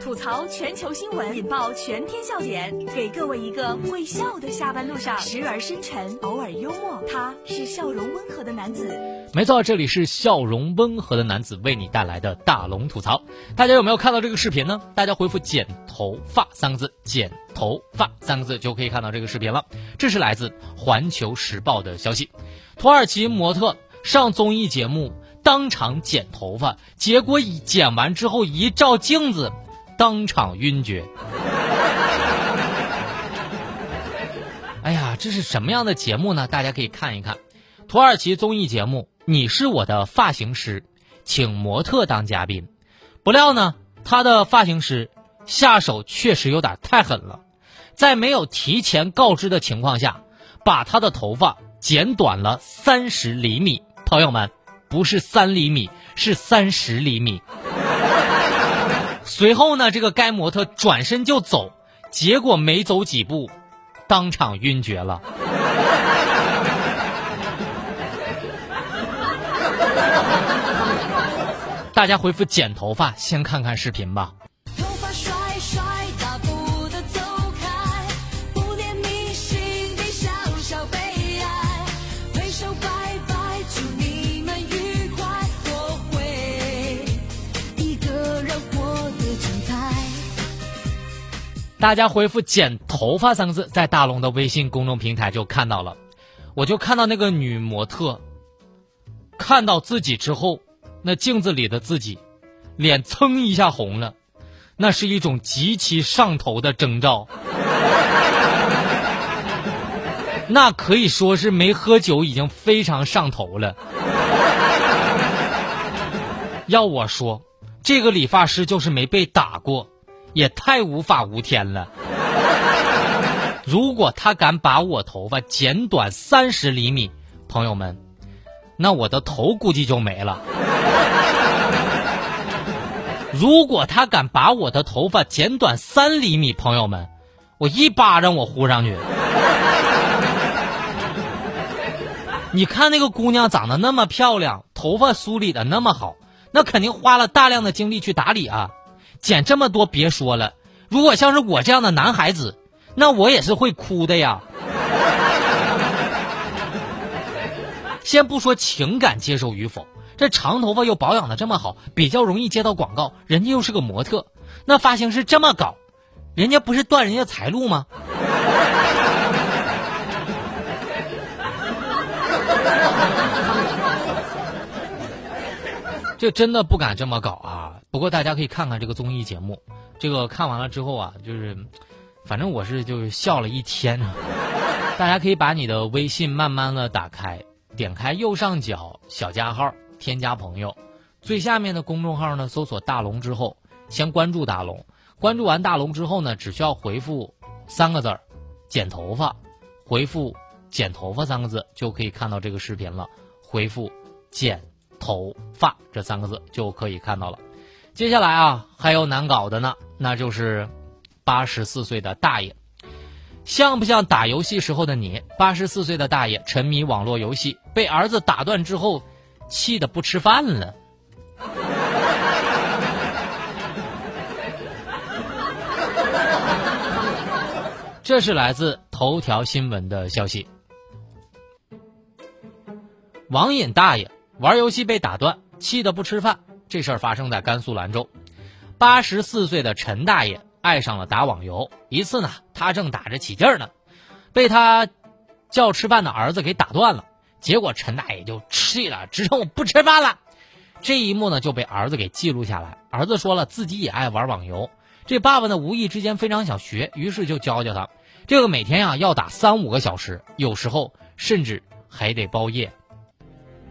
吐槽全球新闻，引爆全天笑点，给各位一个会笑的下班路上，时而深沉，偶尔幽默。他是笑容温和的男子。没错，这里是笑容温和的男子为你带来的大龙吐槽。大家有没有看到这个视频呢？大家回复“剪头发”三个字，“剪头发”三个字就可以看到这个视频了。这是来自《环球时报》的消息。土耳其模特上综艺节目，当场剪头发，结果一剪完之后一照镜子。当场晕厥！哎呀，这是什么样的节目呢？大家可以看一看，土耳其综艺节目《你是我的发型师》，请模特当嘉宾。不料呢，他的发型师下手确实有点太狠了，在没有提前告知的情况下，把他的头发剪短了三十厘米。朋友们，不是三厘米，是三十厘米。随后呢，这个该模特转身就走，结果没走几步，当场晕厥了。大家回复剪头发，先看看视频吧。大家回复“剪头发”三个字，在大龙的微信公众平台就看到了。我就看到那个女模特，看到自己之后，那镜子里的自己，脸蹭一下红了，那是一种极其上头的征兆。那可以说是没喝酒已经非常上头了。要我说，这个理发师就是没被打过。也太无法无天了！如果他敢把我头发剪短三十厘米，朋友们，那我的头估计就没了。如果他敢把我的头发剪短三厘米，朋友们，我一巴掌我呼上去。你看那个姑娘长得那么漂亮，头发梳理的那么好，那肯定花了大量的精力去打理啊。剪这么多别说了，如果像是我这样的男孩子，那我也是会哭的呀。先不说情感接受与否，这长头发又保养的这么好，比较容易接到广告，人家又是个模特，那发型师这么搞，人家不是断人家财路吗？这真的不敢这么搞啊！不过大家可以看看这个综艺节目，这个看完了之后啊，就是，反正我是就是笑了一天。大家可以把你的微信慢慢的打开，点开右上角小加号，添加朋友，最下面的公众号呢，搜索大龙之后，先关注大龙，关注完大龙之后呢，只需要回复三个字儿，剪头发，回复剪头发三个字就可以看到这个视频了，回复剪。头发这三个字就可以看到了。接下来啊，还有难搞的呢，那就是八十四岁的大爷，像不像打游戏时候的你？八十四岁的大爷沉迷网络游戏，被儿子打断之后，气得不吃饭了。这是来自头条新闻的消息，网瘾大爷。玩游戏被打断，气得不吃饭。这事儿发生在甘肃兰州，八十四岁的陈大爷爱上了打网游。一次呢，他正打着起劲儿呢，被他叫吃饭的儿子给打断了。结果陈大爷就气了，直称我不吃饭了。这一幕呢就被儿子给记录下来。儿子说了自己也爱玩网游，这爸爸呢无意之间非常想学，于是就教教他。这个每天呀要打三五个小时，有时候甚至还得包夜。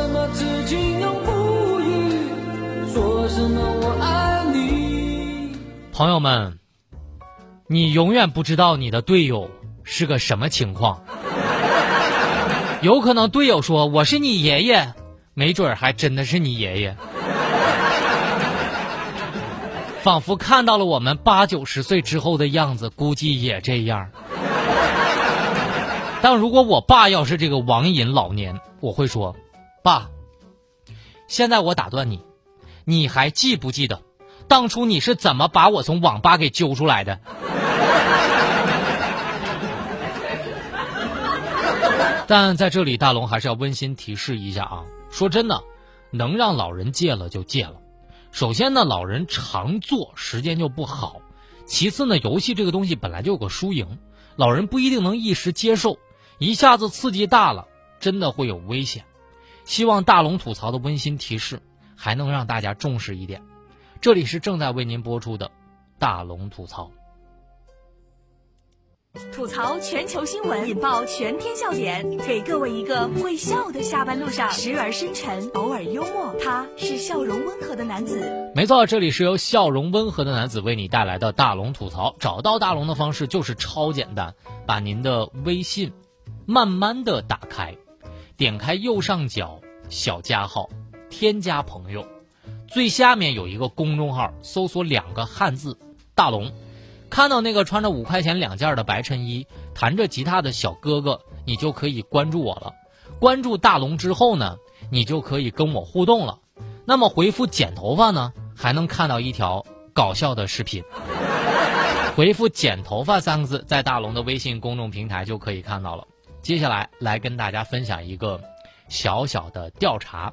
说什么知情永不渝，说什么我爱你。朋友们，你永远不知道你的队友是个什么情况。有可能队友说我是你爷爷，没准儿还真的是你爷爷。仿佛看到了我们八九十岁之后的样子，估计也这样。但如果我爸要是这个网瘾老年，我会说：“爸，现在我打断你，你还记不记得，当初你是怎么把我从网吧给揪出来的？” 但在这里，大龙还是要温馨提示一下啊！说真的，能让老人戒了就戒了。首先呢，老人常做时间就不好；其次呢，游戏这个东西本来就有个输赢，老人不一定能一时接受，一下子刺激大了，真的会有危险。希望大龙吐槽的温馨提示还能让大家重视一点。这里是正在为您播出的大龙吐槽。吐槽全球新闻，引爆全天笑点，给各位一个会笑的下班路上，时而深沉，偶尔幽默。他是笑容温和的男子。没错，这里是由笑容温和的男子为你带来的大龙吐槽。找到大龙的方式就是超简单，把您的微信慢慢的打开，点开右上角小加号，添加朋友，最下面有一个公众号，搜索两个汉字“大龙”。看到那个穿着五块钱两件的白衬衣、弹着吉他的小哥哥，你就可以关注我了。关注大龙之后呢，你就可以跟我互动了。那么回复“剪头发”呢，还能看到一条搞笑的视频。回复“剪头发”三个字，在大龙的微信公众平台就可以看到了。接下来来跟大家分享一个小小的调查。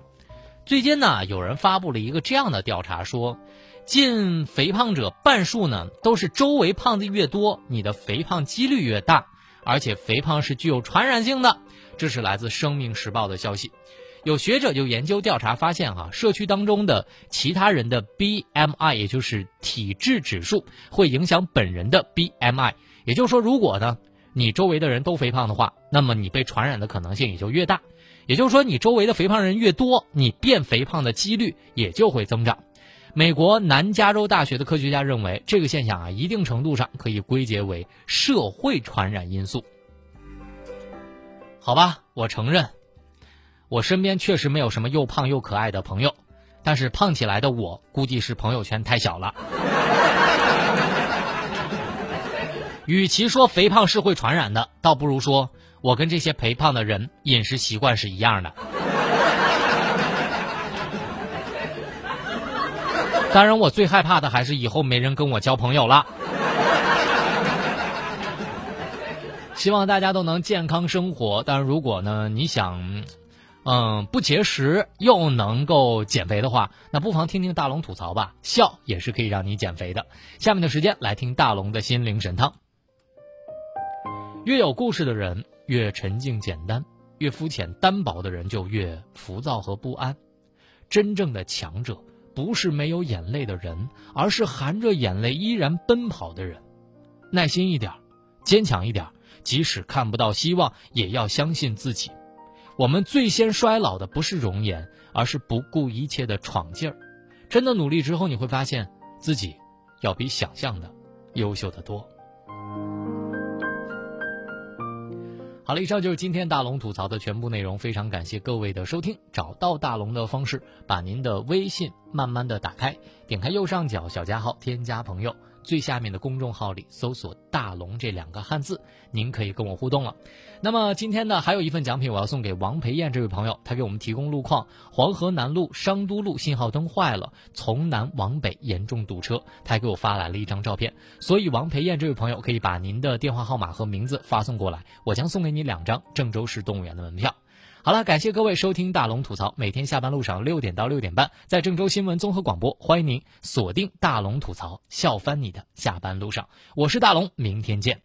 最近呢，有人发布了一个这样的调查，说。近肥胖者半数呢，都是周围胖子越多，你的肥胖几率越大，而且肥胖是具有传染性的。这是来自《生命时报》的消息。有学者就研究调查发现，哈，社区当中的其他人的 BMI，也就是体质指数，会影响本人的 BMI。也就是说，如果呢你周围的人都肥胖的话，那么你被传染的可能性也就越大。也就是说，你周围的肥胖人越多，你变肥胖的几率也就会增长。美国南加州大学的科学家认为，这个现象啊，一定程度上可以归结为社会传染因素。好吧，我承认，我身边确实没有什么又胖又可爱的朋友，但是胖起来的我，估计是朋友圈太小了。与其说肥胖是会传染的，倒不如说我跟这些肥胖的人饮食习惯是一样的。当然，我最害怕的还是以后没人跟我交朋友了。希望大家都能健康生活。但如果呢，你想，嗯，不节食又能够减肥的话，那不妨听听大龙吐槽吧，笑也是可以让你减肥的。下面的时间来听大龙的心灵神汤。越有故事的人越沉静简单，越肤浅单薄的人就越浮躁和不安。真正的强者。不是没有眼泪的人，而是含着眼泪依然奔跑的人。耐心一点，坚强一点，即使看不到希望，也要相信自己。我们最先衰老的不是容颜，而是不顾一切的闯劲儿。真的努力之后，你会发现自己要比想象的优秀的多。好了，以上就是今天大龙吐槽的全部内容。非常感谢各位的收听。找到大龙的方式，把您的微信慢慢的打开，点开右上角小加号，添加朋友。最下面的公众号里搜索“大龙”这两个汉字，您可以跟我互动了。那么今天呢，还有一份奖品我要送给王培燕这位朋友，他给我们提供路况：黄河南路商都路信号灯坏了，从南往北严重堵车。他还给我发来了一张照片，所以王培燕这位朋友可以把您的电话号码和名字发送过来，我将送给你两张郑州市动物园的门票。好了，感谢各位收听大龙吐槽，每天下班路上六点到六点半，在郑州新闻综合广播，欢迎您锁定大龙吐槽，笑翻你的下班路上，我是大龙，明天见。